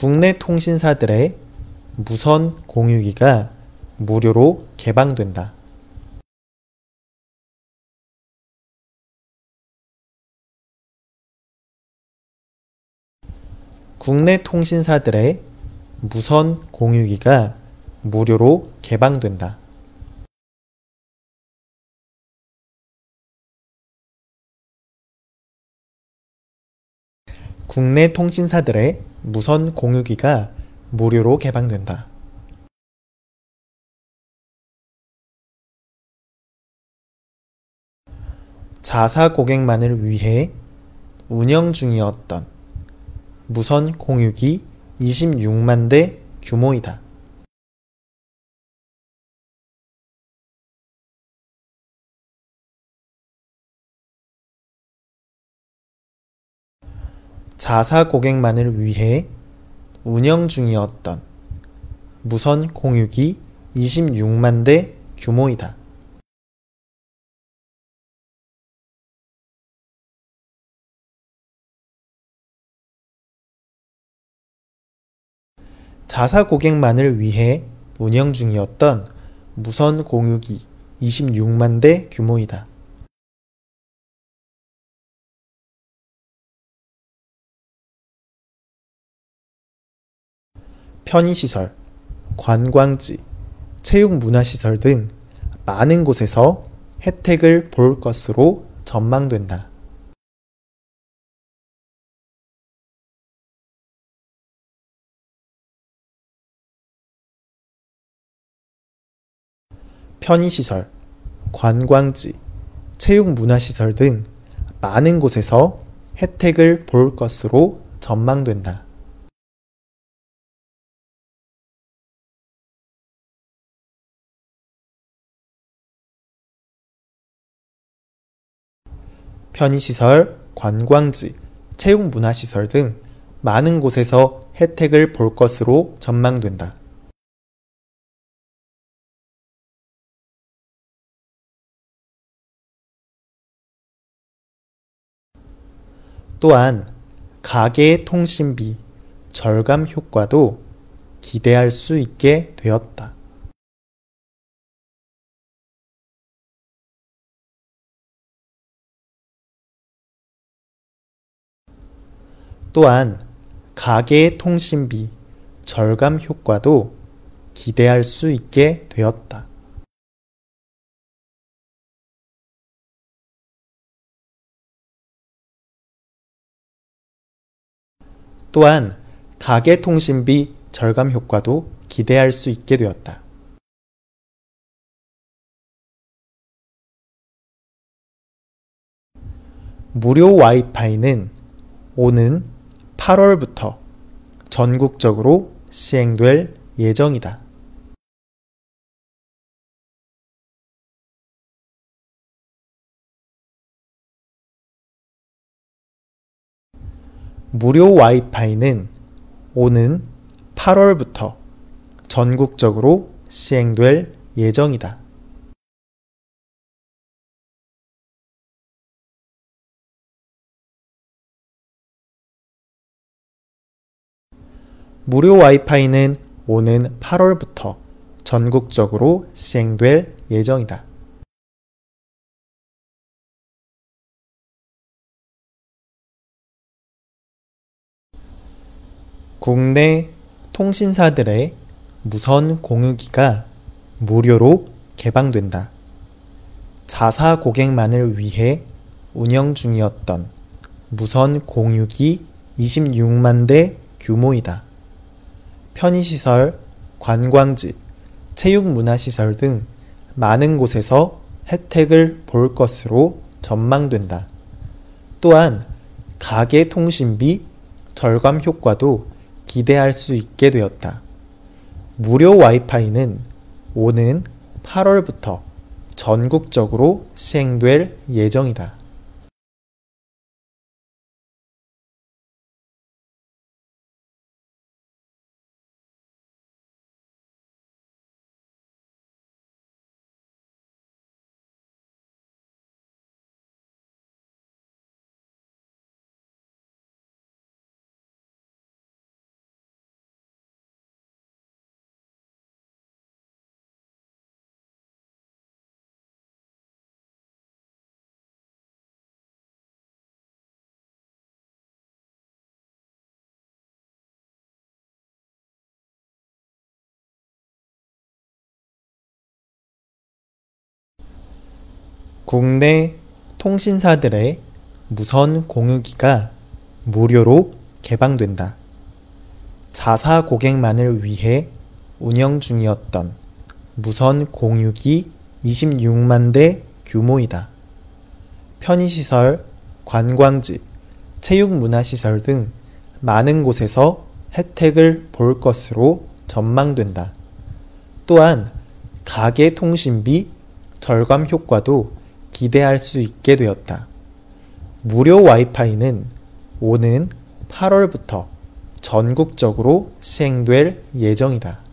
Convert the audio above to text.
국내 통신사들의 무선 공유기가 무료로 개방된다. 국내 통신사들의 무선 공유기가 무료로 개방된다. 국내 통신사들의 무선 공유기가 무료로 개방된다. 자사 고객만을 위해 운영 중이었던 무선 공유기 26만 대 규모이다. 자사 고객만을 위해 운영 중이었던 무선 공유기 26만 대 규모이다. 자사 고객만을 위해 운영 중이었던 무선 공유기 26만 대 규모이다. 편의시설, 관광지, 체육문화시설 등 많은 곳에서 혜택을 볼 것으로 전망된다. 편의시설, 관광지, 체육문화시설 등 많은 곳에서 혜택을 볼 것으로 전망된다. 편의시설, 관광지, 체육문화시설 등 많은 곳에서 혜택을 볼 것으로 전망된다. 또한 가계 통신비 절감 효과도 기대할 수 있게 되었다. 또한 가계 통신비 절감 효과도 기대할 수 있게 되었다. 또한 가계 통신비 절감 효과도 기대할 수 있게 되었다. 무료 와이파이는 오는 8월부터 전국적으로 시행될 예정이다. 무료 와이파이는 오는 8월부터 전국적으로 시행될 예정이다. 무료 와이파이는 오는 8월부터 전국적으로 시행될 예정이다. 국내 통신사들의 무선 공유기가 무료로 개방된다. 자사 고객만을 위해 운영 중이었던 무선 공유기 26만 대 규모이다. 편의시설, 관광지, 체육문화시설 등 많은 곳에서 혜택을 볼 것으로 전망된다. 또한 가계 통신비 절감 효과도 기대할 수 있게 되었다. 무료 와이파이는 오는 8월부터 전국적으로 시행될 예정이다. 국내 통신사들의 무선 공유기가 무료로 개방된다. 자사 고객만을 위해 운영 중이었던 무선 공유기 26만 대 규모이다. 편의시설, 관광지, 체육문화시설 등 많은 곳에서 혜택을 볼 것으로 전망된다. 또한 가계 통신비 절감 효과도 기대할 수 있게 되었다. 무료 와이파이는 오는 8월부터 전국적으로 시행될 예정이다.